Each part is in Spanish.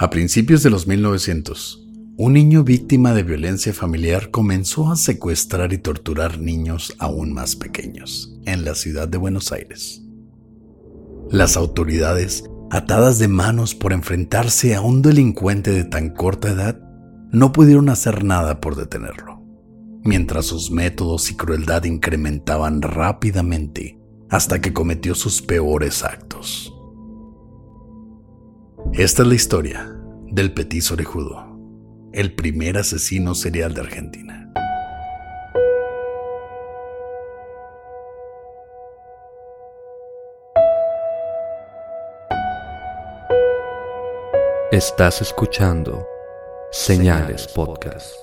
A principios de los 1900, un niño víctima de violencia familiar comenzó a secuestrar y torturar niños aún más pequeños en la ciudad de Buenos Aires. Las autoridades, atadas de manos por enfrentarse a un delincuente de tan corta edad, no pudieron hacer nada por detenerlo, mientras sus métodos y crueldad incrementaban rápidamente hasta que cometió sus peores actos. Esta es la historia del Petit Orejudo, el primer asesino serial de Argentina. Estás escuchando Señales Podcast.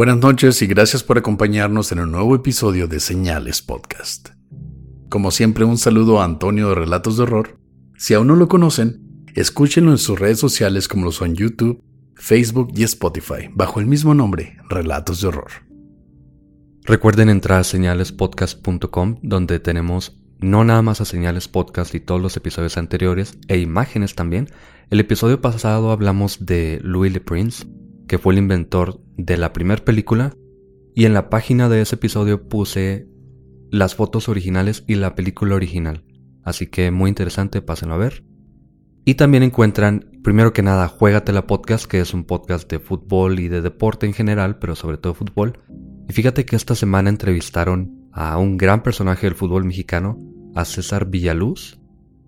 Buenas noches y gracias por acompañarnos en un nuevo episodio de Señales Podcast. Como siempre, un saludo a Antonio de Relatos de Horror. Si aún no lo conocen, escúchenlo en sus redes sociales como lo son YouTube, Facebook y Spotify, bajo el mismo nombre, Relatos de Horror. Recuerden entrar a señalespodcast.com donde tenemos no nada más a Señales Podcast y todos los episodios anteriores e imágenes también. El episodio pasado hablamos de Louis Le Prince, que fue el inventor de la primera película, y en la página de ese episodio puse las fotos originales y la película original. Así que muy interesante, pásenlo a ver. Y también encuentran, primero que nada, Juegatela Podcast, que es un podcast de fútbol y de deporte en general, pero sobre todo fútbol. Y fíjate que esta semana entrevistaron a un gran personaje del fútbol mexicano, a César Villaluz,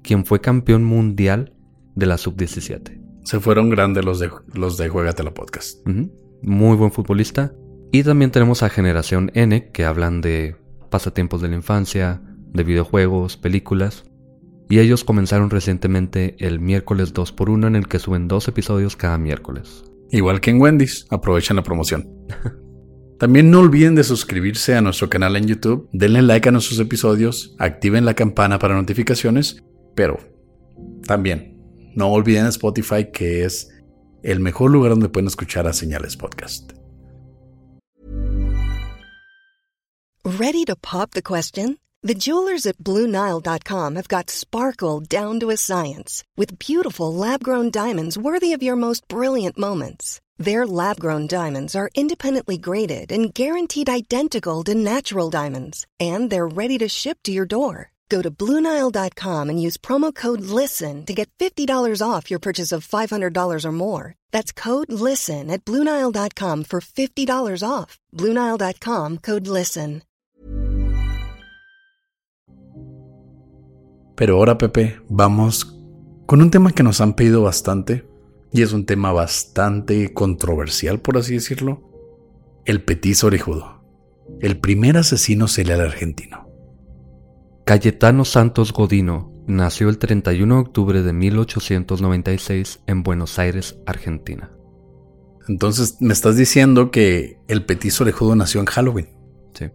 quien fue campeón mundial de la sub-17. Se fueron grandes los de, los de Juegatela Podcast. Muy buen futbolista. Y también tenemos a Generación N, que hablan de pasatiempos de la infancia, de videojuegos, películas. Y ellos comenzaron recientemente el miércoles 2x1 en el que suben dos episodios cada miércoles. Igual que en Wendy's, aprovechen la promoción. También no olviden de suscribirse a nuestro canal en YouTube, denle like a nuestros episodios, activen la campana para notificaciones, pero también no olviden Spotify que es el mejor lugar donde pueden escuchar a Señales Podcast. Ready to pop the question? The jewelers at BlueNile.com have got sparkle down to a science with beautiful lab-grown diamonds worthy of your most brilliant moments. Their lab-grown diamonds are independently graded and guaranteed identical to natural diamonds, and they're ready to ship to your door. Go to Bluenile.com and use promo code LISTEN to get $50 off your purchase of $500 or more. That's code LISTEN at Bluenile.com for $50 off. Bluenile.com code LISTEN. Pero ahora, Pepe, vamos con un tema que nos han pedido bastante y es un tema bastante controversial, por así decirlo: el petiso orejudo, el primer asesino serial argentino. Cayetano Santos Godino nació el 31 de octubre de 1896 en Buenos Aires, Argentina. Entonces, me estás diciendo que el petiso orejudo nació en Halloween. Sí.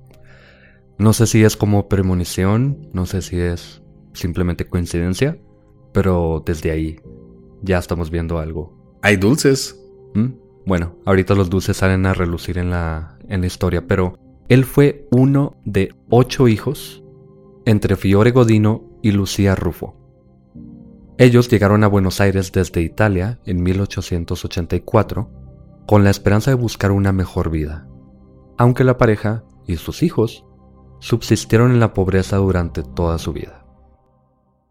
No sé si es como premonición, no sé si es simplemente coincidencia, pero desde ahí ya estamos viendo algo. Hay dulces. ¿Mm? Bueno, ahorita los dulces salen a relucir en la, en la historia, pero él fue uno de ocho hijos entre Fiore Godino y Lucía Rufo. Ellos llegaron a Buenos Aires desde Italia en 1884 con la esperanza de buscar una mejor vida, aunque la pareja y sus hijos subsistieron en la pobreza durante toda su vida.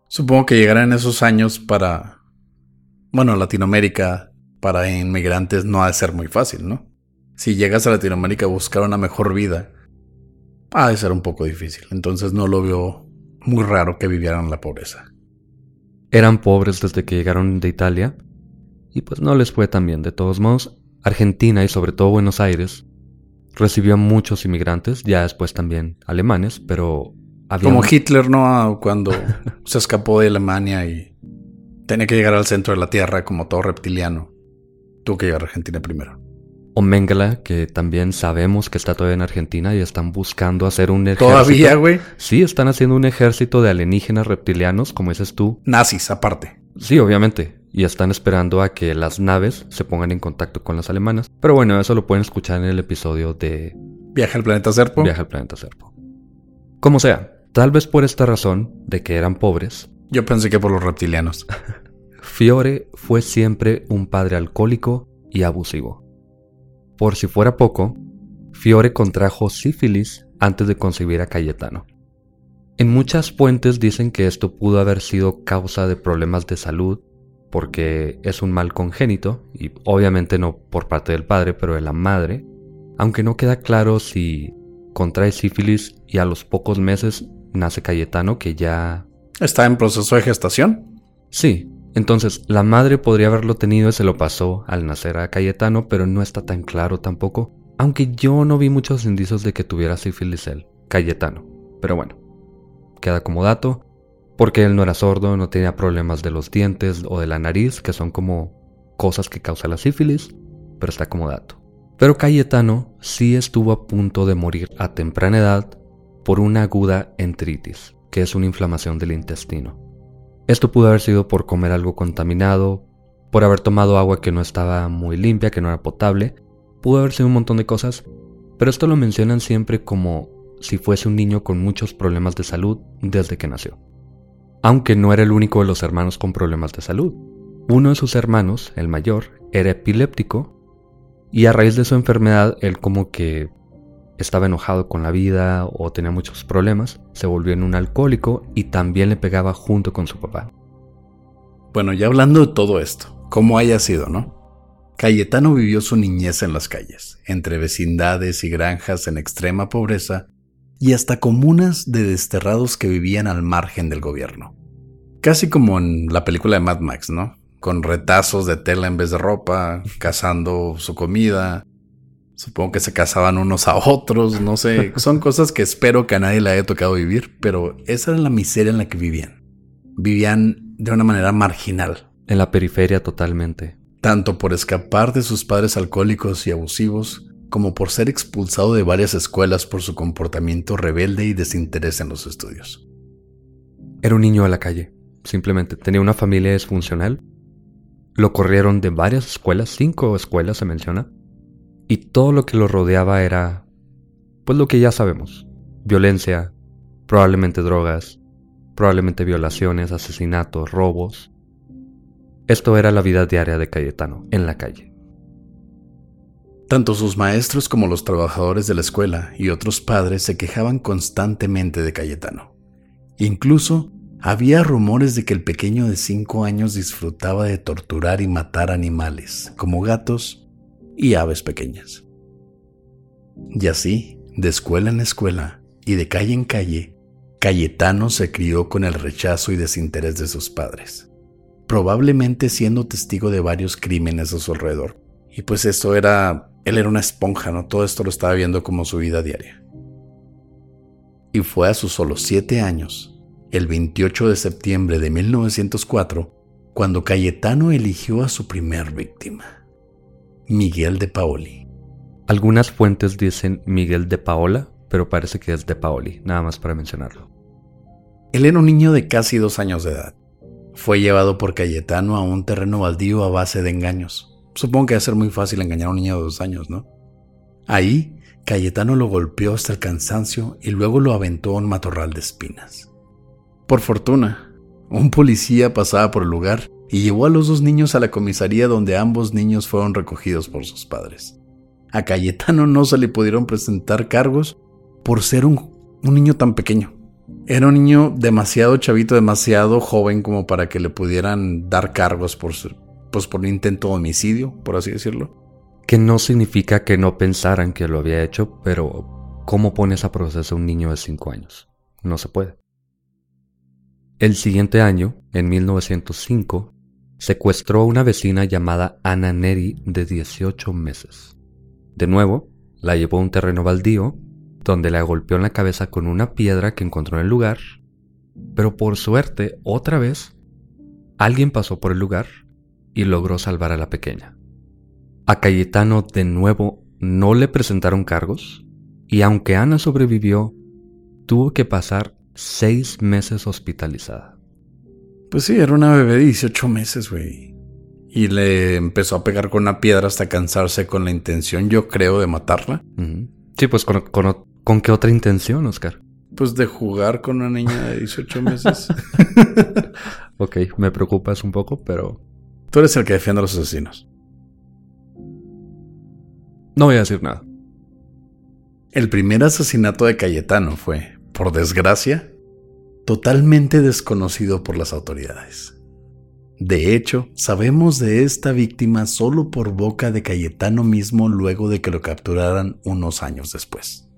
Supongo que llegarán esos años para, bueno, Latinoamérica, para inmigrantes no ha de ser muy fácil, ¿no? Si llegas a Latinoamérica a buscar una mejor vida, ha de ser un poco difícil. Entonces no lo veo muy raro que vivieran la pobreza. Eran pobres desde que llegaron de Italia y pues no les fue tan bien. De todos modos, Argentina y sobre todo Buenos Aires recibió a muchos inmigrantes, ya después también alemanes, pero había... Como Hitler, ¿no? Cuando se escapó de Alemania y tenía que llegar al centro de la Tierra como todo reptiliano. Tuvo que llegar a Argentina primero. O Mengele, que también sabemos que está todavía en Argentina y están buscando hacer un ejército. ¿Todavía, güey? Sí, están haciendo un ejército de alienígenas reptilianos, como dices tú. Nazis, aparte. Sí, obviamente. Y están esperando a que las naves se pongan en contacto con las alemanas. Pero bueno, eso lo pueden escuchar en el episodio de... Viaje al planeta Serpo. Viaje al planeta Serpo. Como sea, tal vez por esta razón de que eran pobres. Yo pensé que por los reptilianos. Fiore fue siempre un padre alcohólico y abusivo. Por si fuera poco, Fiore contrajo sífilis antes de concebir a Cayetano. En muchas fuentes dicen que esto pudo haber sido causa de problemas de salud, porque es un mal congénito, y obviamente no por parte del padre, pero de la madre, aunque no queda claro si contrae sífilis y a los pocos meses nace Cayetano, que ya... ¿Está en proceso de gestación? Sí, entonces, la madre podría haberlo tenido y se lo pasó al nacer a Cayetano, pero no está tan claro tampoco. Aunque yo no vi muchos indicios de que tuviera sífilis él, Cayetano. Pero bueno, queda como dato, porque él no era sordo, no tenía problemas de los dientes o de la nariz, que son como cosas que causa la sífilis, pero está como dato. Pero Cayetano sí estuvo a punto de morir a temprana edad por una aguda enteritis, que es una inflamación del intestino. Esto pudo haber sido por comer algo contaminado, por haber tomado agua que no estaba muy limpia, que no era potable, pudo haber sido un montón de cosas, pero esto lo mencionan siempre como si fuese un niño con muchos problemas de salud desde que nació. Aunque no era el único de los hermanos con problemas de salud. Uno de sus hermanos, el mayor, era epiléptico y a raíz de su enfermedad él como que estaba enojado con la vida o tenía muchos problemas, se volvió en un alcohólico y también le pegaba junto con su papá. Bueno, ya hablando de todo esto, como haya sido, ¿no? Cayetano vivió su niñez en las calles, entre vecindades y granjas en extrema pobreza y hasta comunas de desterrados que vivían al margen del gobierno. Casi como en la película de Mad Max, ¿no? Con retazos de tela en vez de ropa, cazando su comida, Supongo que se casaban unos a otros, no sé. Son cosas que espero que a nadie le haya tocado vivir, pero esa era la miseria en la que vivían. Vivían de una manera marginal. En la periferia totalmente. Tanto por escapar de sus padres alcohólicos y abusivos, como por ser expulsado de varias escuelas por su comportamiento rebelde y desinterés en los estudios. Era un niño a la calle, simplemente tenía una familia disfuncional. Lo corrieron de varias escuelas, cinco escuelas se menciona, y todo lo que lo rodeaba era, pues lo que ya sabemos, violencia, probablemente drogas, probablemente violaciones, asesinatos, robos. Esto era la vida diaria de Cayetano, en la calle. Tanto sus maestros como los trabajadores de la escuela y otros padres se quejaban constantemente de Cayetano. Incluso había rumores de que el pequeño de cinco años disfrutaba de torturar y matar animales, como gatos, y aves pequeñas. Y así, de escuela en escuela y de calle en calle, Cayetano se crió con el rechazo y desinterés de sus padres, probablemente siendo testigo de varios crímenes a su alrededor. Y pues esto era, él era una esponja, ¿no? Todo esto lo estaba viendo como su vida diaria. Y fue a sus solo siete años, el 28 de septiembre de 1904, cuando Cayetano eligió a su primer víctima. Miguel de Paoli. Algunas fuentes dicen Miguel de Paola, pero parece que es de Paoli, nada más para mencionarlo. Él era un niño de casi dos años de edad. Fue llevado por Cayetano a un terreno baldío a base de engaños. Supongo que va a ser muy fácil engañar a un niño de dos años, ¿no? Ahí, Cayetano lo golpeó hasta el cansancio y luego lo aventó a un matorral de espinas. Por fortuna, Un policía pasaba por el lugar y llevó a los dos niños a la comisaría donde ambos niños fueron recogidos por sus padres. A Cayetano no se le pudieron presentar cargos por ser un, niño tan pequeño. Era un niño demasiado chavito, demasiado joven como para que le pudieran dar cargos por, pues por un intento de homicidio, por así decirlo. Que no significa que no pensaran que lo había hecho, pero ¿cómo pones a proceso a un niño de 5 años? No se puede. El siguiente año, en 1905, secuestró a una vecina llamada Ana Neri de 18 meses. De nuevo, la llevó a un terreno baldío, donde la golpeó en la cabeza con una piedra que encontró en el lugar, pero por suerte, otra vez, alguien pasó por el lugar y logró salvar a la pequeña. A Cayetano de nuevo no le presentaron cargos, y aunque Ana sobrevivió, tuvo que pasar seis meses hospitalizada. Pues sí, era una bebé de 18 meses, güey. Y le empezó a pegar con una piedra hasta cansarse con la intención, yo creo, de matarla. Sí, pues con, con, qué otra intención, Oscar? Pues de jugar con una niña de 18 meses. ok, me preocupas un poco, pero... Tú eres el que defiende a los asesinos. No voy a decir nada. El primer asesinato de Cayetano fue, por desgracia, totalmente desconocido por las autoridades. De hecho, sabemos de esta víctima solo por boca de Cayetano mismo luego de que lo capturaran unos años después.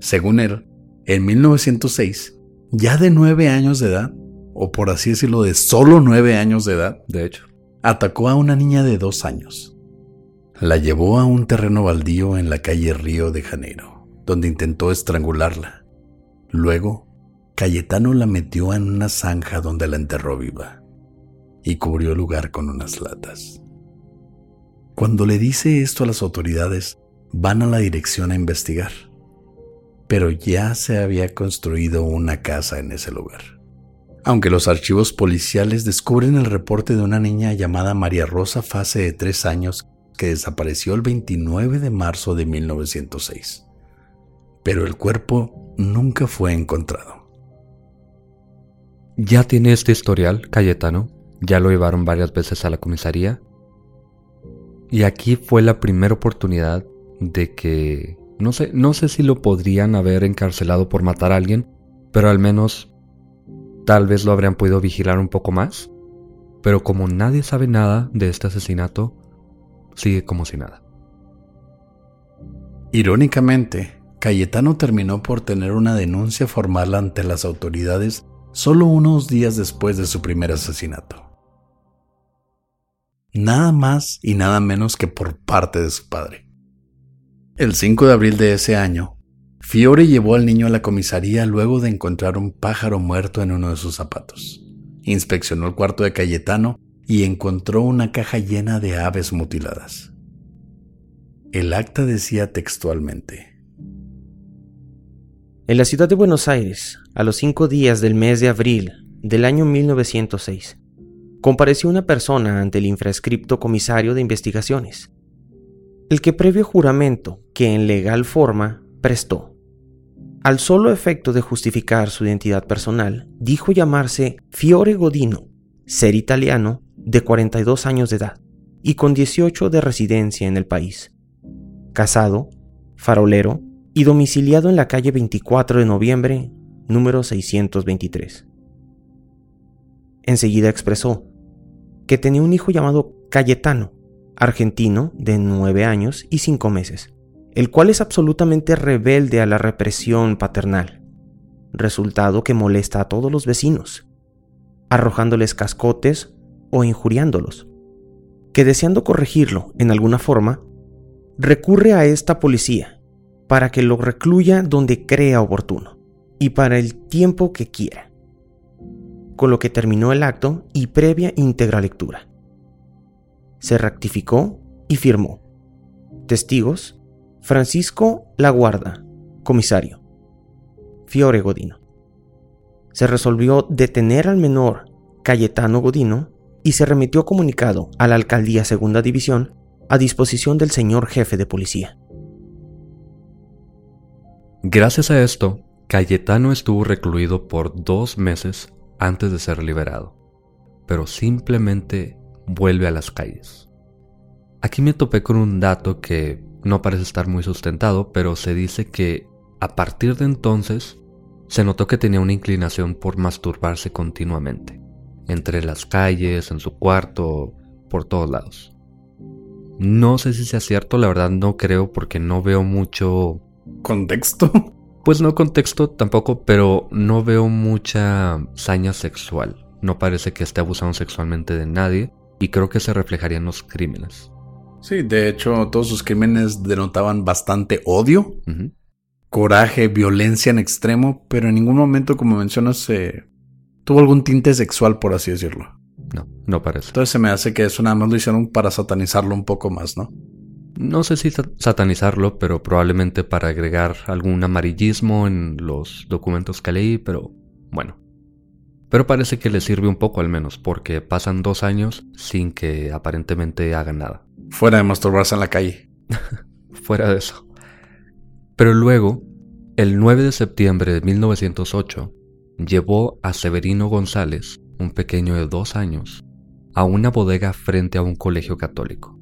Según él, en 1906, ya de nueve años de edad, o por así decirlo, de solo nueve años de edad, de hecho, atacó a una niña de dos años. La llevó a un terreno baldío en la calle Río de Janeiro, donde intentó estrangularla. Luego Cayetano la metió en una zanja donde la enterró viva y cubrió el lugar con unas latas. Cuando le dice esto a las autoridades, van a la dirección a investigar, pero ya se había construido una casa en ese lugar. Aunque los archivos policiales descubren el reporte de una niña llamada María Rosa Fase de tres años que desapareció el 29 de marzo de 1906, pero el cuerpo nunca fue encontrado. Ya tiene este historial, Cayetano. Ya lo llevaron varias veces a la comisaría. Y aquí fue la primera oportunidad de que, no sé, no sé si lo podrían haber encarcelado por matar a alguien, pero al menos tal vez lo habrían podido vigilar un poco más. Pero como nadie sabe nada de este asesinato, sigue como si nada. Irónicamente, Cayetano terminó por tener una denuncia formal ante las autoridades solo unos días después de su primer asesinato. Nada más y nada menos que por parte de su padre. El 5 de abril de ese año, Fiore llevó al niño a la comisaría luego de encontrar un pájaro muerto en uno de sus zapatos. Inspeccionó el cuarto de Cayetano y encontró una caja llena de aves mutiladas. El acta decía textualmente, en la ciudad de Buenos Aires, a los cinco días del mes de abril del año 1906, compareció una persona ante el infrascripto comisario de investigaciones, el que previo juramento que en legal forma prestó. Al solo efecto de justificar su identidad personal, dijo llamarse Fiore Godino, ser italiano, de 42 años de edad y con 18 de residencia en el país. Casado, farolero, y domiciliado en la calle 24 de noviembre, número 623. Enseguida expresó que tenía un hijo llamado Cayetano, argentino de 9 años y 5 meses, el cual es absolutamente rebelde a la represión paternal, resultado que molesta a todos los vecinos, arrojándoles cascotes o injuriándolos, que deseando corregirlo en alguna forma, recurre a esta policía para que lo recluya donde crea oportuno y para el tiempo que quiera. Con lo que terminó el acto y previa íntegra lectura. Se rectificó y firmó. Testigos: Francisco Laguarda, comisario. Fiore Godino. Se resolvió detener al menor Cayetano Godino y se remitió comunicado a la Alcaldía Segunda División a disposición del señor jefe de policía. Gracias a esto, Cayetano estuvo recluido por dos meses antes de ser liberado, pero simplemente vuelve a las calles. Aquí me topé con un dato que no parece estar muy sustentado, pero se dice que a partir de entonces se notó que tenía una inclinación por masturbarse continuamente, entre las calles, en su cuarto, por todos lados. No sé si sea cierto, la verdad no creo porque no veo mucho... ¿Contexto? Pues no contexto tampoco, pero no veo mucha saña sexual. No parece que esté abusando sexualmente de nadie y creo que se reflejaría en los crímenes. Sí, de hecho, todos sus crímenes denotaban bastante odio, coraje, violencia en extremo, pero en ningún momento, como mencionas, tuvo algún tinte sexual, por así decirlo. No, no parece. Entonces se me hace que eso nada más lo hicieron para satanizarlo un poco más, ¿no? No sé si satanizarlo, pero probablemente para agregar algún amarillismo en los documentos que leí, pero bueno. Pero parece que le sirve un poco al menos, porque pasan dos años sin que aparentemente haga nada. Fuera de masturbarse en la calle. Fuera de eso. Pero luego, el 9 de septiembre de 1908, llevó a Severino González, un pequeño de dos años, a una bodega frente a un colegio católico.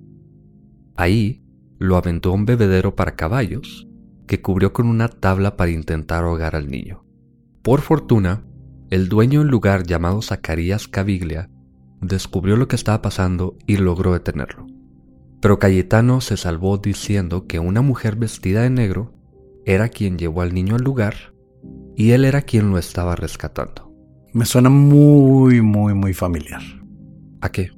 Ahí lo aventó a un bebedero para caballos, que cubrió con una tabla para intentar ahogar al niño. Por fortuna, el dueño del lugar llamado Zacarías Caviglia descubrió lo que estaba pasando y logró detenerlo. Pero Cayetano se salvó diciendo que una mujer vestida de negro era quien llevó al niño al lugar y él era quien lo estaba rescatando. Me suena muy, muy, muy familiar. ¿A qué?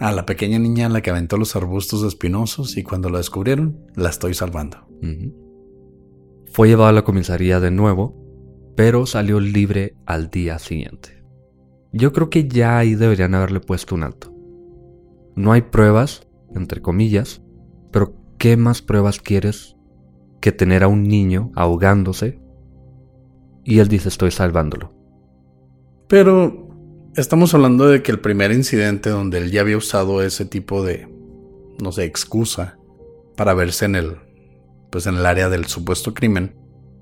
A la pequeña niña a la que aventó los arbustos espinosos y cuando la descubrieron, la estoy salvando. Fue llevado a la comisaría de nuevo, pero salió libre al día siguiente. Yo creo que ya ahí deberían haberle puesto un alto. No hay pruebas, entre comillas, pero ¿qué más pruebas quieres que tener a un niño ahogándose? Y él dice estoy salvándolo. Pero estamos hablando de que el primer incidente donde él ya había usado ese tipo de, no sé, excusa para verse en el, pues en el área del supuesto crimen,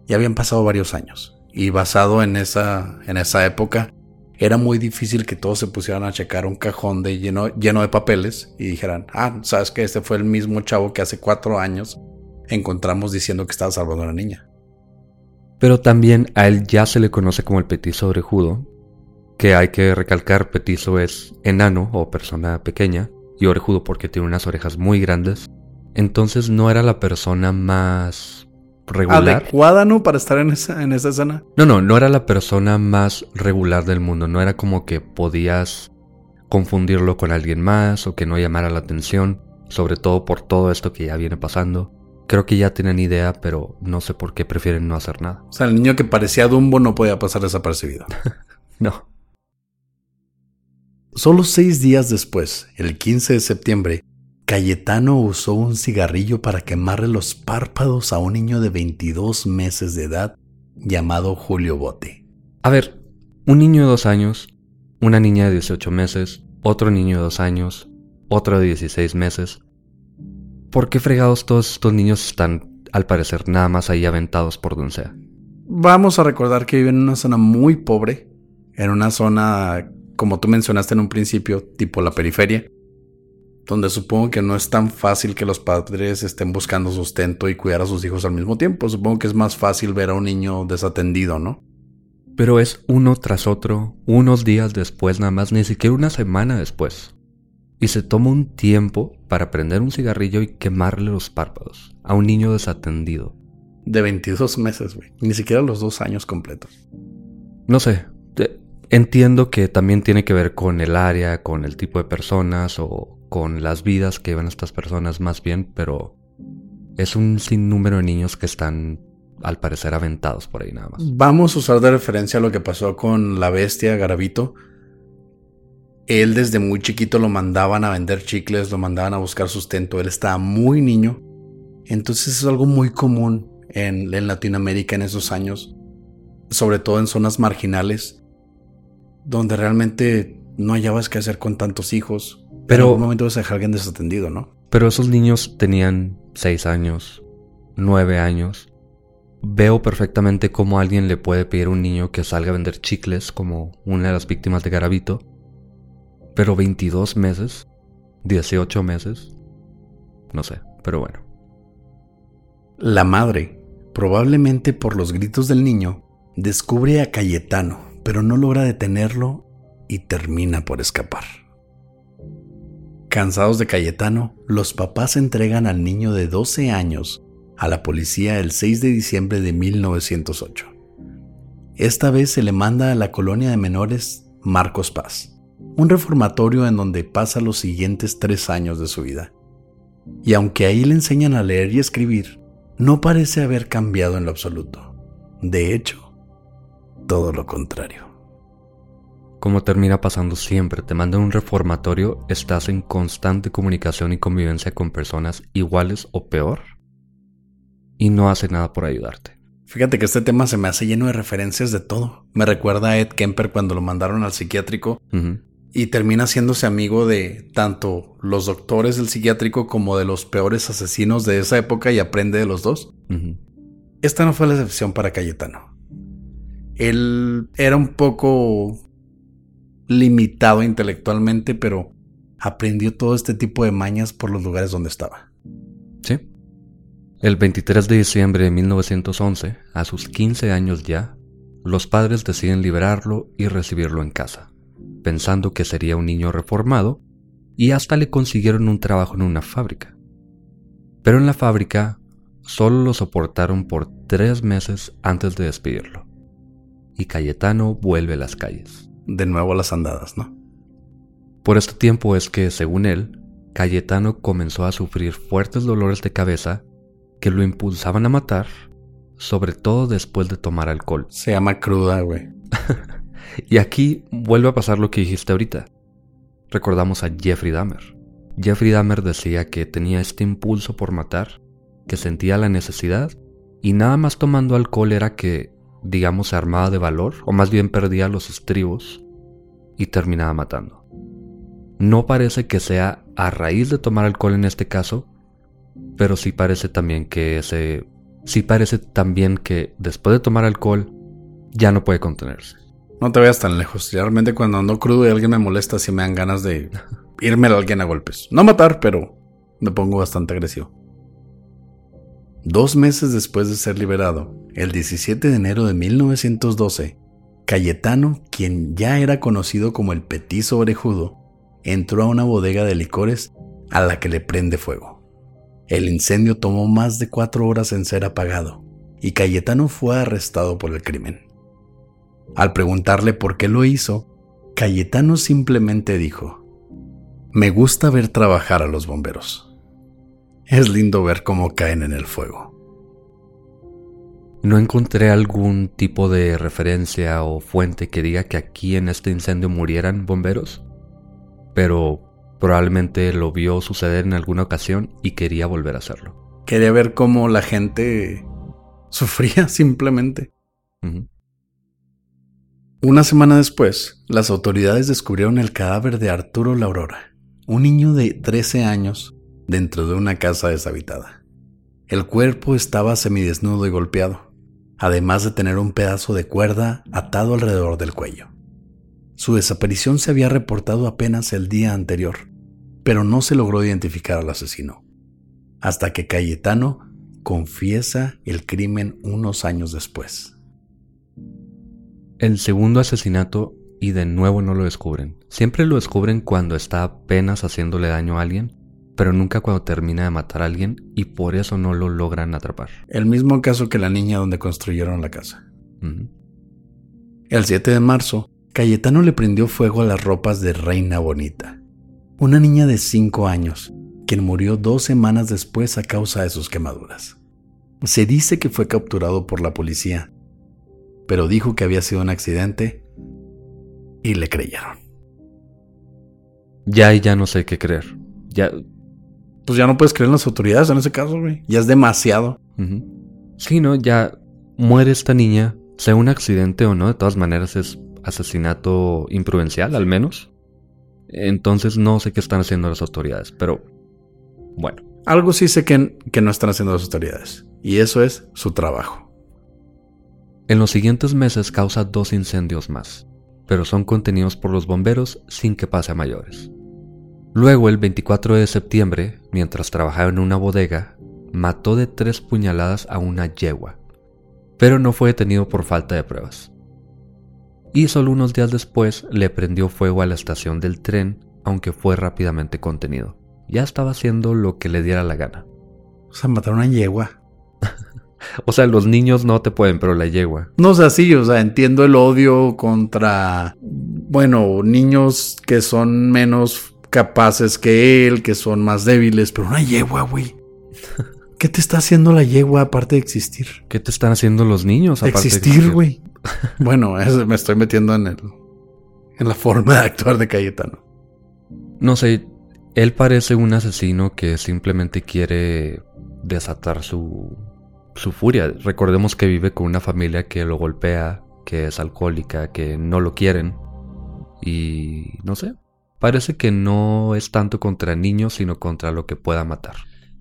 ya habían pasado varios años. Y basado en esa, en esa época, era muy difícil que todos se pusieran a checar un cajón de lleno, lleno de papeles y dijeran, ah, sabes que este fue el mismo chavo que hace cuatro años encontramos diciendo que estaba salvando a la niña. Pero también a él ya se le conoce como el petizo orejudo, que hay que recalcar, petizo es enano o persona pequeña, y orejudo porque tiene unas orejas muy grandes. Entonces no era la persona más regular. Adecuada, ¿no? Para estar en esa, en esa escena. No, no, no era la persona más regular del mundo. No era como que podías confundirlo con alguien más o que no llamara la atención, sobre todo por todo esto que ya viene pasando. Creo que ya tienen idea, pero no sé por qué prefieren no hacer nada. O sea, el niño que parecía Dumbo no podía pasar desapercibido. no. Solo seis días después, el 15 de septiembre, Cayetano usó un cigarrillo para quemarle los párpados a un niño de 22 meses de edad llamado Julio Bote. A ver, un niño de dos años, una niña de 18 meses, otro niño de dos años, otro de 16 meses. ¿Por qué fregados todos estos niños están, al parecer, nada más ahí aventados por donde sea? Vamos a recordar que viven en una zona muy pobre, en una zona como tú mencionaste en un principio, tipo la periferia, donde supongo que no es tan fácil que los padres estén buscando sustento y cuidar a sus hijos al mismo tiempo. Supongo que es más fácil ver a un niño desatendido, ¿no? Pero es uno tras otro, unos días después nada más, ni siquiera una semana después. Y se toma un tiempo para prender un cigarrillo y quemarle los párpados a un niño desatendido. De 22 meses, güey. Ni siquiera los dos años completos. No sé, Entiendo que también tiene que ver con el área, con el tipo de personas o con las vidas que llevan estas personas más bien, pero es un sinnúmero de niños que están al parecer aventados por ahí nada más. Vamos a usar de referencia lo que pasó con la bestia Garavito. Él desde muy chiquito lo mandaban a vender chicles, lo mandaban a buscar sustento, él estaba muy niño. Entonces es algo muy común en, en Latinoamérica en esos años, sobre todo en zonas marginales donde realmente no hallabas qué hacer con tantos hijos. Pero en algún momento vas a dejar alguien desatendido, ¿no? Pero esos niños tenían seis años, nueve años. veo perfectamente cómo alguien le puede pedir a un niño que salga a vender chicles como una de las víctimas de Garabito. Pero 22 meses, 18 meses, no sé, pero bueno. La madre, probablemente por los gritos del niño, descubre a Cayetano, pero no logra detenerlo y termina por escapar. Cansados de Cayetano, los papás entregan al niño de 12 años a la policía el 6 de diciembre de 1908. Esta vez se le manda a la colonia de menores Marcos Paz, un reformatorio en donde pasa los siguientes tres años de su vida. Y aunque ahí le enseñan a leer y escribir, no parece haber cambiado en lo absoluto. De hecho, todo lo contrario. Como termina pasando siempre, te mandan un reformatorio, estás en constante comunicación y convivencia con personas iguales o peor y no hace nada por ayudarte. Fíjate que este tema se me hace lleno de referencias de todo. Me recuerda a Ed Kemper cuando lo mandaron al psiquiátrico y termina haciéndose amigo de tanto los doctores del psiquiátrico como de los peores asesinos de esa época y aprende de los dos. Esta no fue la excepción para Cayetano. Él era un poco limitado intelectualmente, pero aprendió todo este tipo de mañas por los lugares donde estaba. Sí. El 23 de diciembre de 1911, a sus 15 años ya, los padres deciden liberarlo y recibirlo en casa, pensando que sería un niño reformado y hasta le consiguieron un trabajo en una fábrica. Pero en la fábrica solo lo soportaron por tres meses antes de despedirlo. Y Cayetano vuelve a las calles. De nuevo a las andadas, ¿no? Por este tiempo es que, según él, Cayetano comenzó a sufrir fuertes dolores de cabeza que lo impulsaban a matar, sobre todo después de tomar alcohol. Se llama cruda, güey. y aquí vuelve a pasar lo que dijiste ahorita. Recordamos a Jeffrey Dahmer. Jeffrey Dahmer decía que tenía este impulso por matar, que sentía la necesidad, y nada más tomando alcohol era que, digamos, se armaba de valor, o más bien perdía los estribos, y terminaba matando. No parece que sea a raíz de tomar alcohol en este caso, pero sí parece también que ese. Sí parece también que después de tomar alcohol ya no puede contenerse. No te vayas tan lejos. Realmente cuando ando crudo y alguien me molesta, sí me dan ganas de irme a alguien a golpes. No matar, pero me pongo bastante agresivo. Dos meses después de ser liberado, el 17 de enero de 1912, Cayetano, quien ya era conocido como el petizo orejudo, entró a una bodega de licores a la que le prende fuego. El incendio tomó más de cuatro horas en ser apagado y Cayetano fue arrestado por el crimen. Al preguntarle por qué lo hizo, Cayetano simplemente dijo, Me gusta ver trabajar a los bomberos. Es lindo ver cómo caen en el fuego. No encontré algún tipo de referencia o fuente que diga que aquí en este incendio murieran bomberos, pero Probablemente lo vio suceder en alguna ocasión y quería volver a hacerlo. Quería ver cómo la gente sufría simplemente. Una semana después, las autoridades descubrieron el cadáver de Arturo La Aurora, un niño de 13 años, dentro de una casa deshabitada. El cuerpo estaba semidesnudo y golpeado, además de tener un pedazo de cuerda atado alrededor del cuello. Su desaparición se había reportado apenas el día anterior, pero no se logró identificar al asesino, hasta que Cayetano confiesa el crimen unos años después. El segundo asesinato y de nuevo no lo descubren. Siempre lo descubren cuando está apenas haciéndole daño a alguien, pero nunca cuando termina de matar a alguien y por eso no lo logran atrapar. El mismo caso que la niña donde construyeron la casa. El 7 de marzo, Cayetano le prendió fuego a las ropas de Reina Bonita, una niña de 5 años, quien murió dos semanas después a causa de sus quemaduras. Se dice que fue capturado por la policía, pero dijo que había sido un accidente y le creyeron. Ya y ya no sé qué creer. Ya. Pues ya no puedes creer en las autoridades en ese caso, güey. Ya es demasiado. Sí, no, ya muere esta niña, sea un accidente o no, de todas maneras es asesinato imprudencial al menos. Entonces no sé qué están haciendo las autoridades, pero bueno. Algo sí sé que, que no están haciendo las autoridades, y eso es su trabajo. En los siguientes meses causa dos incendios más, pero son contenidos por los bomberos sin que pase a mayores. Luego, el 24 de septiembre, mientras trabajaba en una bodega, mató de tres puñaladas a una yegua, pero no fue detenido por falta de pruebas. Y solo unos días después le prendió fuego a la estación del tren, aunque fue rápidamente contenido. Ya estaba haciendo lo que le diera la gana. O sea, matar a una yegua. o sea, los niños no te pueden, pero la yegua. No, o sea, sí, o sea, entiendo el odio contra, bueno, niños que son menos capaces que él, que son más débiles, pero una yegua, güey. ¿Qué te está haciendo la yegua aparte de existir? ¿Qué te están haciendo los niños aparte existir, güey? bueno, me estoy metiendo en el en la forma de actuar de Cayetano. No sé, él parece un asesino que simplemente quiere desatar su su furia. Recordemos que vive con una familia que lo golpea, que es alcohólica, que no lo quieren y no sé, parece que no es tanto contra niños, sino contra lo que pueda matar.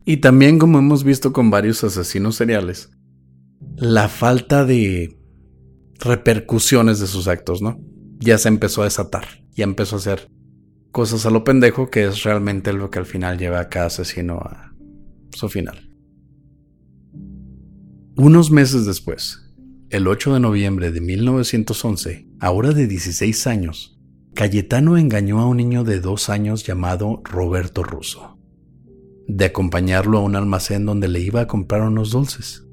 Y también, como hemos visto con varios asesinos seriales, la falta de repercusiones de sus actos, ¿no? Ya se empezó a desatar, ya empezó a hacer cosas a lo pendejo, que es realmente lo que al final lleva a cada asesino a su final. Unos meses después, el 8 de noviembre de 1911, ahora de 16 años, Cayetano engañó a un niño de dos años llamado Roberto Russo, de acompañarlo a un almacén donde le iba a comprar unos dulces.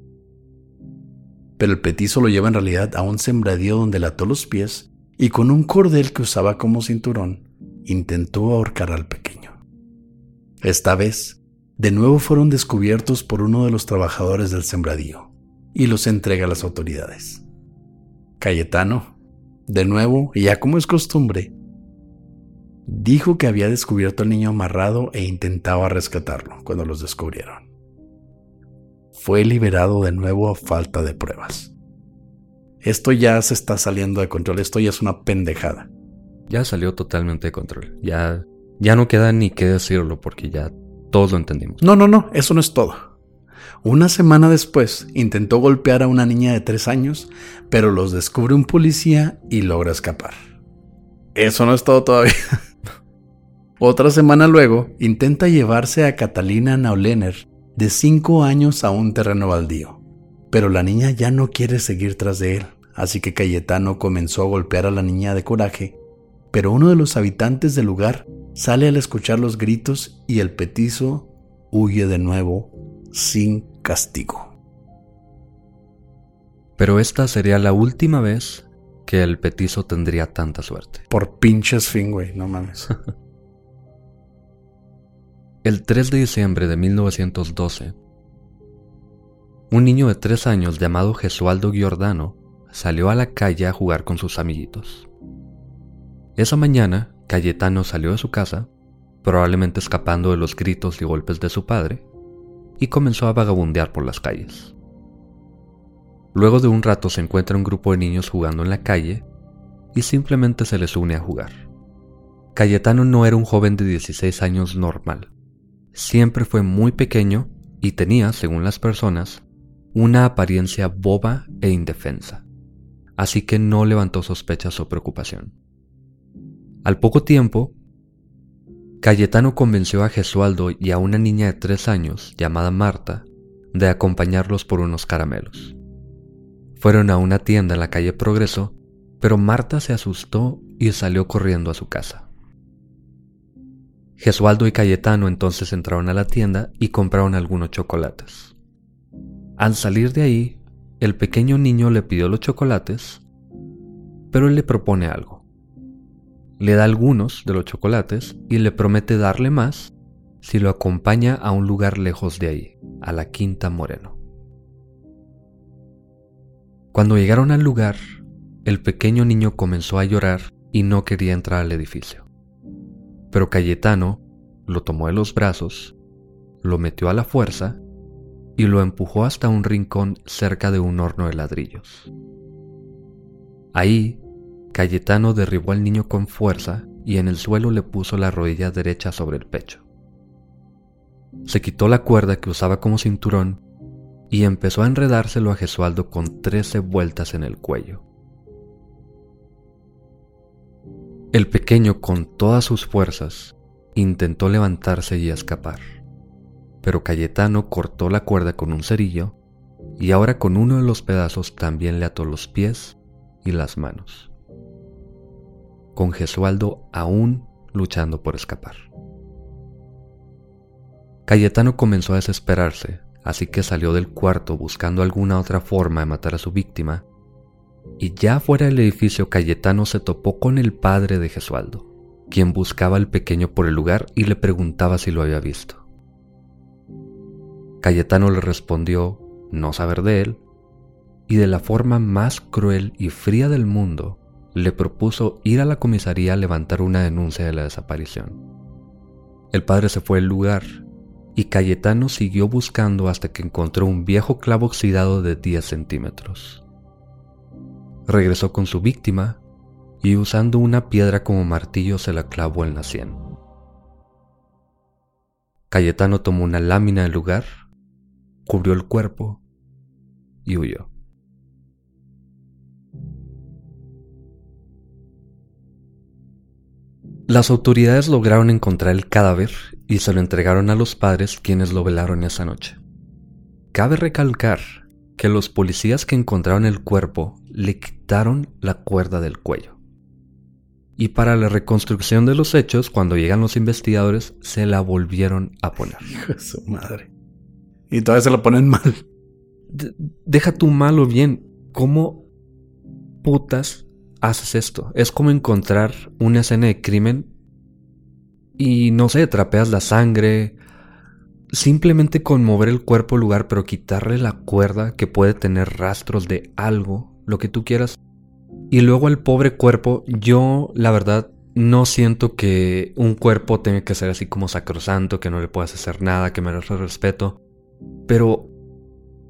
Pero el petizo lo lleva en realidad a un sembradío donde le ató los pies y con un cordel que usaba como cinturón intentó ahorcar al pequeño. Esta vez, de nuevo fueron descubiertos por uno de los trabajadores del sembradío y los entrega a las autoridades. Cayetano de nuevo, y ya como es costumbre, dijo que había descubierto al niño amarrado e intentaba rescatarlo cuando los descubrieron. Fue liberado de nuevo a falta de pruebas. Esto ya se está saliendo de control, esto ya es una pendejada. Ya salió totalmente de control. Ya ya no queda ni qué decirlo porque ya todos lo entendimos. No, no, no, eso no es todo. Una semana después intentó golpear a una niña de tres años, pero los descubre un policía y logra escapar. Eso no es todo todavía. Otra semana luego intenta llevarse a Catalina Naulener, de cinco años, a un terreno baldío. Pero la niña ya no quiere seguir tras de él, así que Cayetano comenzó a golpear a la niña de coraje, pero uno de los habitantes del lugar sale al escuchar los gritos y el petizo huye de nuevo sin castigo. Pero esta sería la última vez que el petizo tendría tanta suerte. Por pinches fin, güey, no mames. el 3 de diciembre de 1912, un niño de 3 años llamado Gesualdo Giordano salió a la calle a jugar con sus amiguitos. Esa mañana, Cayetano salió de su casa, probablemente escapando de los gritos y golpes de su padre, y comenzó a vagabundear por las calles. Luego de un rato se encuentra un grupo de niños jugando en la calle y simplemente se les une a jugar. Cayetano no era un joven de 16 años normal. Siempre fue muy pequeño y tenía, según las personas, una apariencia boba e indefensa, así que no levantó sospechas o preocupación. Al poco tiempo, Cayetano convenció a Gesualdo y a una niña de tres años, llamada Marta, de acompañarlos por unos caramelos. Fueron a una tienda en la calle Progreso, pero Marta se asustó y salió corriendo a su casa. Gesualdo y Cayetano entonces entraron a la tienda y compraron algunos chocolates. Al salir de ahí, el pequeño niño le pidió los chocolates, pero él le propone algo le da algunos de los chocolates y le promete darle más si lo acompaña a un lugar lejos de ahí, a la Quinta Moreno. Cuando llegaron al lugar, el pequeño niño comenzó a llorar y no quería entrar al edificio. Pero Cayetano lo tomó de los brazos, lo metió a la fuerza y lo empujó hasta un rincón cerca de un horno de ladrillos. Ahí Cayetano derribó al niño con fuerza y en el suelo le puso la rodilla derecha sobre el pecho. Se quitó la cuerda que usaba como cinturón y empezó a enredárselo a Gesualdo con 13 vueltas en el cuello. El pequeño con todas sus fuerzas intentó levantarse y escapar, pero Cayetano cortó la cuerda con un cerillo y ahora con uno de los pedazos también le ató los pies y las manos, con Gesualdo aún luchando por escapar. Cayetano comenzó a desesperarse así que salió del cuarto buscando alguna otra forma de matar a su víctima, y ya fuera del edificio Cayetano se topó con el padre de Gesualdo, quien buscaba al pequeño por el lugar y le preguntaba si lo había visto. Cayetano le respondió no saber de él, y de la forma más cruel y fría del mundo, le propuso ir a la comisaría a levantar una denuncia de la desaparición. El padre se fue al lugar y Cayetano siguió buscando hasta que encontró un viejo clavo oxidado de 10 centímetros. Regresó con su víctima y usando una piedra como martillo se la clavó en la sien. Cayetano tomó una lámina del lugar, cubrió el cuerpo y huyó. Las autoridades lograron encontrar el cadáver y se lo entregaron a los padres quienes lo velaron esa noche. Cabe recalcar que los policías que encontraron el cuerpo le quitaron la cuerda del cuello. Y para la reconstrucción de los hechos, cuando llegan los investigadores, se la volvieron a poner. Hijo de su madre. Y todavía se la ponen mal. deja tu mal o bien. ¿Cómo putas haces esto? Es como encontrar una escena de crimen y no sé, trapeas la sangre. Simplemente con mover el cuerpo al lugar, pero quitarle la cuerda que puede tener rastros de algo, lo que tú quieras. Y luego al pobre cuerpo, yo la verdad no siento que un cuerpo tenga que ser así como sacrosanto, que no le puedas hacer nada, que merezca respeto. Pero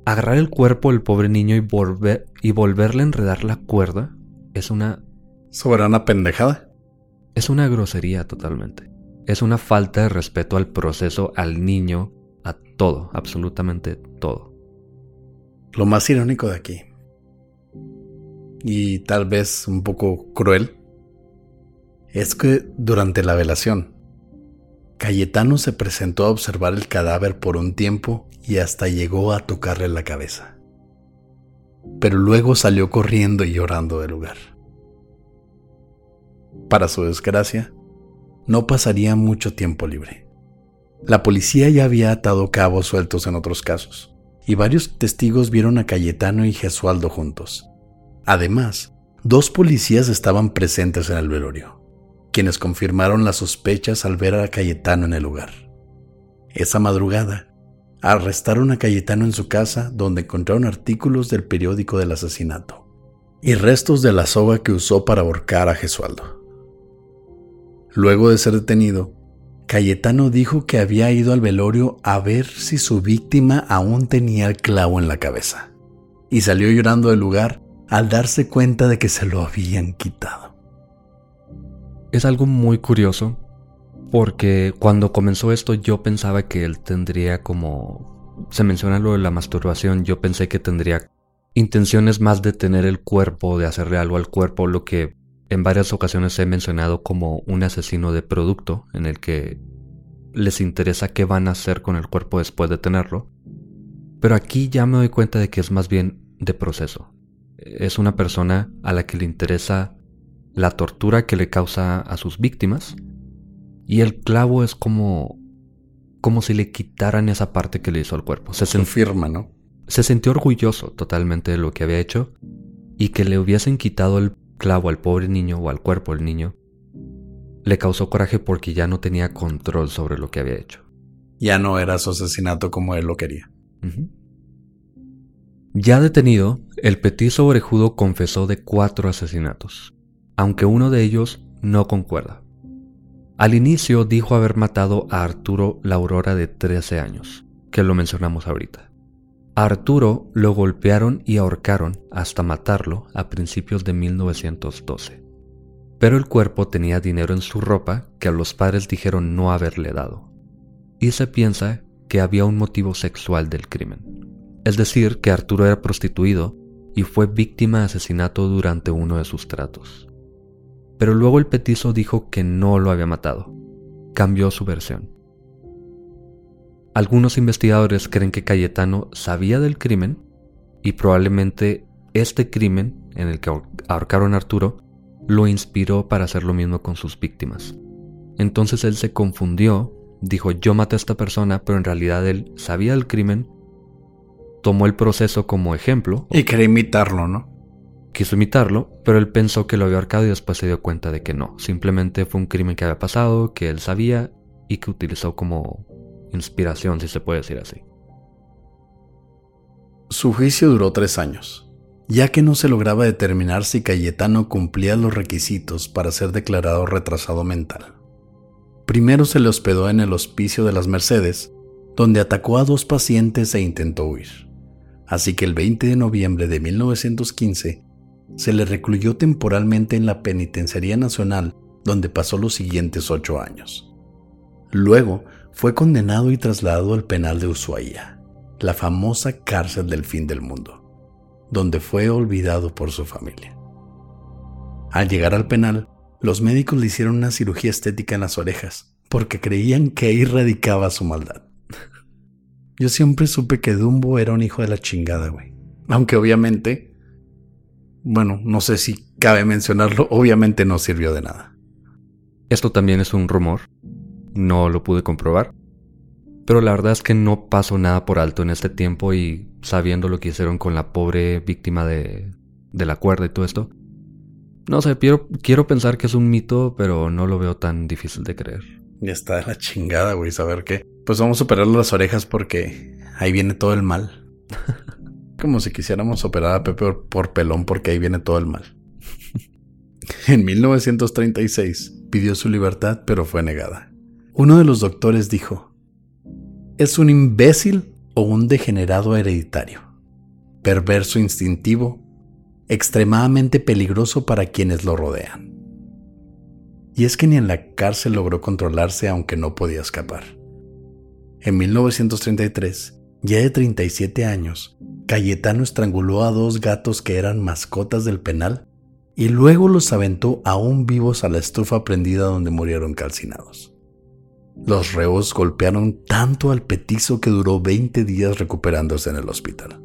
agarrar el cuerpo del pobre niño y, volver, y volverle a enredar la cuerda es una... Soberana pendejada. Es una grosería totalmente es una falta de respeto al proceso, al niño, a todo, absolutamente todo. Lo más irónico de aquí, y tal vez un poco cruel, es que durante la velación, Cayetano se presentó a observar el cadáver por un tiempo y hasta llegó a tocarle la cabeza. Pero luego salió corriendo y llorando del lugar. Para su desgracia, no pasaría mucho tiempo libre. La policía ya había atado cabos sueltos en otros casos, y varios testigos vieron a Cayetano y Gesualdo juntos. Además, dos policías estaban presentes en el velorio, quienes confirmaron las sospechas al ver a Cayetano en el lugar. Esa madrugada, arrestaron a Cayetano en su casa donde encontraron artículos del periódico del asesinato y restos de la soga que usó para ahorcar a Gesualdo. Luego de ser detenido, Cayetano dijo que había ido al velorio a ver si su víctima aún tenía el clavo en la cabeza, y salió llorando del lugar al darse cuenta de que se lo habían quitado. Es algo muy curioso, porque cuando comenzó esto yo pensaba que él tendría como... Se menciona lo de la masturbación, yo pensé que tendría intenciones más de tener el cuerpo, de hacerle algo al cuerpo, lo que en varias ocasiones he mencionado como un asesino de producto en el que les interesa qué van a hacer con el cuerpo después de tenerlo. Pero aquí ya me doy cuenta de que es más bien de proceso. Es una persona a la que le interesa la tortura que le causa a sus víctimas y el clavo es como como si le quitaran esa parte que le hizo al cuerpo. Se firma, ¿no? Se sintió orgulloso totalmente de lo que había hecho y que le hubiesen quitado el clavo al pobre niño o al cuerpo del niño, le causó coraje porque ya no tenía control sobre lo que había hecho. Ya no era su asesinato como él lo quería. Ya detenido, el petizo orejudo confesó de cuatro asesinatos, aunque uno de ellos no concuerda. Al inicio dijo haber matado a Arturo la Aurora de 13 años, que lo mencionamos ahorita. A Arturo lo golpearon y ahorcaron hasta matarlo a principios de 1912. Pero el cuerpo tenía dinero en su ropa que a los padres dijeron no haberle dado. Y se piensa que había un motivo sexual del crimen. Es decir, que Arturo era prostituido y fue víctima de asesinato durante uno de sus tratos. Pero luego el petizo dijo que no lo había matado. Cambió su versión. Algunos investigadores creen que Cayetano sabía del crimen y probablemente este crimen en el que ahorcaron a Arturo lo inspiró para hacer lo mismo con sus víctimas. Entonces él se confundió, dijo yo maté a esta persona, pero en realidad él sabía del crimen, tomó el proceso como ejemplo. Y quería imitarlo, ¿no? Quiso imitarlo, pero él pensó que lo había ahorcado y después se dio cuenta de que no. Simplemente fue un crimen que había pasado, que él sabía y que utilizó como inspiración, si se puede decir así. Su juicio duró tres años, ya que no se lograba determinar si Cayetano cumplía los requisitos para ser declarado retrasado mental. Primero se le hospedó en el hospicio de las Mercedes, donde atacó a dos pacientes e intentó huir. Así que el 20 de noviembre de 1915 se le recluyó temporalmente en la Penitenciaría Nacional, donde pasó los siguientes ocho años. Luego fue condenado y trasladado al penal de Ushuaia la famosa cárcel del fin del mundo, donde fue olvidado por su familia. Al llegar al penal, los médicos le hicieron una cirugía estética en las orejas, porque creían que ahí radicaba su maldad. Yo siempre supe que Dumbo era un hijo de la chingada, güey. Aunque obviamente, bueno, no sé si cabe mencionarlo, obviamente no sirvió de nada. Esto también es un rumor, no lo pude comprobar, pero la verdad es que no pasó nada por alto en este tiempo y sabiendo lo que hicieron con la pobre víctima de, de la cuerda y todo esto. No sé, quiero, quiero pensar que es un mito, pero no lo veo tan difícil de creer. Ya está de la chingada, güey, saber qué. Pues vamos a operarle las orejas porque ahí viene todo el mal. Como si quisiéramos operar a Pepe por pelón porque ahí viene todo el mal. en 1936 pidió su libertad, pero fue negada. Uno de los doctores dijo, es un imbécil o un degenerado hereditario, perverso instintivo, extremadamente peligroso para quienes lo rodean. Y es que ni en la cárcel logró controlarse aunque no podía escapar. En 1933, ya de 37 años, Cayetano estranguló a dos gatos que eran mascotas del penal y luego los aventó aún vivos a la estufa prendida donde murieron calcinados. Los reos golpearon tanto al petizo que duró 20 días recuperándose en el hospital.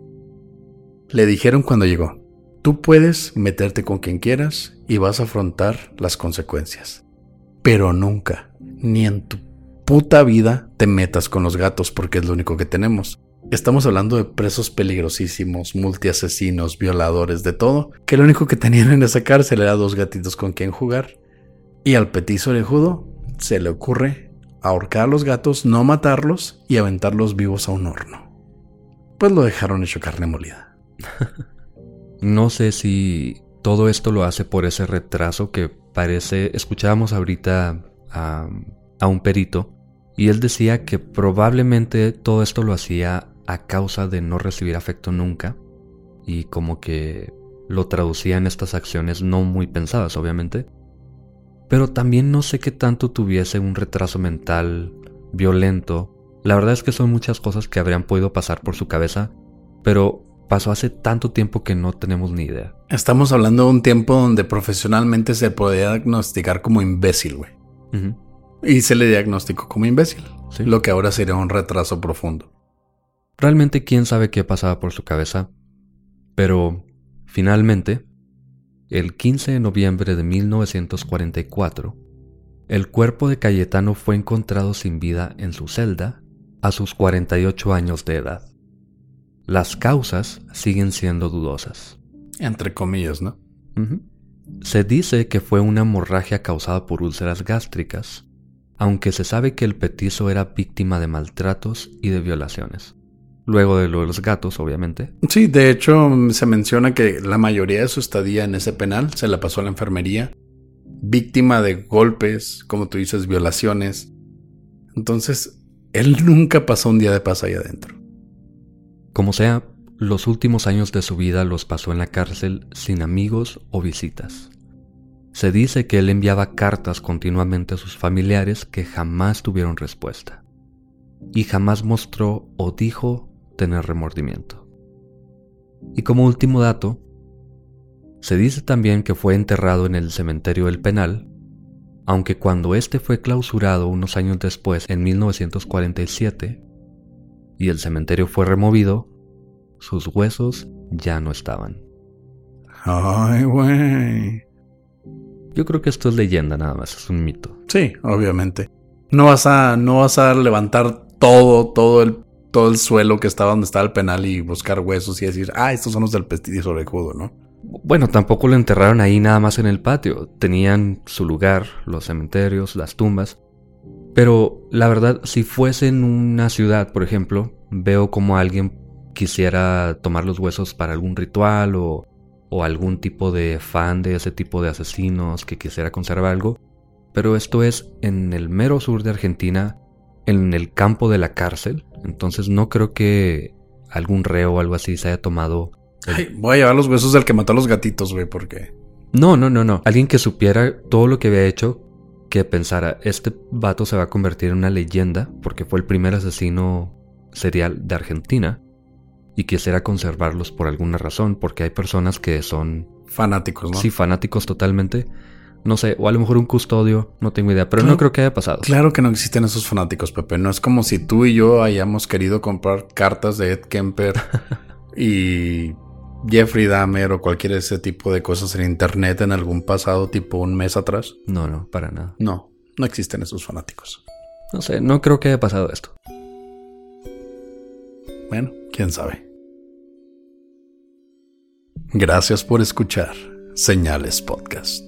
Le dijeron cuando llegó, tú puedes meterte con quien quieras y vas a afrontar las consecuencias. Pero nunca, ni en tu puta vida, te metas con los gatos porque es lo único que tenemos. Estamos hablando de presos peligrosísimos, multiasesinos, violadores, de todo, que lo único que tenían en esa cárcel era dos gatitos con quien jugar. Y al petizo orejudo se le ocurre ahorcar a los gatos, no matarlos y aventarlos vivos a un horno. Pues lo dejaron hecho carne molida. no sé si todo esto lo hace por ese retraso que parece... Escuchábamos ahorita a, a un perito y él decía que probablemente todo esto lo hacía a causa de no recibir afecto nunca y como que lo traducía en estas acciones no muy pensadas, obviamente, pero también no sé qué tanto tuviese un retraso mental violento. La verdad es que son muchas cosas que habrían podido pasar por su cabeza, pero pasó hace tanto tiempo que no tenemos ni idea. Estamos hablando de un tiempo donde profesionalmente se podía diagnosticar como imbécil, güey. Y se le diagnosticó como imbécil, lo que ahora sería un retraso profundo. Realmente quién sabe qué pasaba por su cabeza, pero finalmente el 15 de noviembre de 1944, el cuerpo de Cayetano fue encontrado sin vida en su celda a sus 48 años de edad. Las causas siguen siendo dudosas. Entre comillas, ¿no? Se dice que fue una hemorragia causada por úlceras gástricas, aunque se sabe que el petizo era víctima de maltratos y de violaciones. Luego de lo de los gatos, obviamente. Sí, de hecho se menciona que la mayoría de su estadía en ese penal se la pasó a la enfermería, víctima de golpes, como tú dices, violaciones. Entonces, él nunca pasó un día de paz ahí adentro. Como sea, los últimos años de su vida los pasó en la cárcel sin amigos o visitas. Se dice que él enviaba cartas continuamente a sus familiares que jamás tuvieron respuesta. Y jamás mostró o dijo tener remordimiento. Y como último dato, se dice también que fue enterrado en el cementerio del penal, aunque cuando este fue clausurado unos años después, en 1947, y el cementerio fue removido, sus huesos ya no estaban. Ay, güey. Yo creo que esto es leyenda nada más, es un mito. Sí, obviamente. No vas a, no vas a levantar todo, todo el, todo el suelo que estaba donde estaba el penal y buscar huesos y decir, ah, estos son los del pestillo orejudo, ¿no? Bueno, tampoco lo enterraron ahí nada más en el patio. Tenían su lugar, los cementerios, las tumbas. Pero la verdad, si fuese en una ciudad, por ejemplo, veo como alguien quisiera tomar los huesos para algún ritual o, o algún tipo de fan de ese tipo de asesinos que quisiera conservar algo. Pero esto es en el mero sur de Argentina, en el campo de la cárcel. Entonces no creo que algún reo o algo así se haya tomado Ay, voy a llevar los huesos del que mató a los gatitos, güey, porque. No, no, no, no. Alguien que supiera todo lo que había hecho, que pensara, este vato se va a convertir en una leyenda, porque fue el primer asesino serial de Argentina, y quisiera conservarlos por alguna razón, porque hay personas que son... Fanáticos, ¿no? Sí, fanáticos totalmente. No sé, o a lo mejor un custodio, no tengo idea, pero no creo que haya pasado. Claro que no existen esos fanáticos, Pepe. No es como si tú y yo hayamos querido comprar cartas de Ed Kemper y Jeffrey Dahmer o cualquier ese tipo de cosas en internet en algún pasado, tipo un mes atrás? No, no, para nada. No, no existen esos fanáticos. No sé, no creo que haya pasado esto. Bueno, quién sabe. Gracias por escuchar Señales Podcast.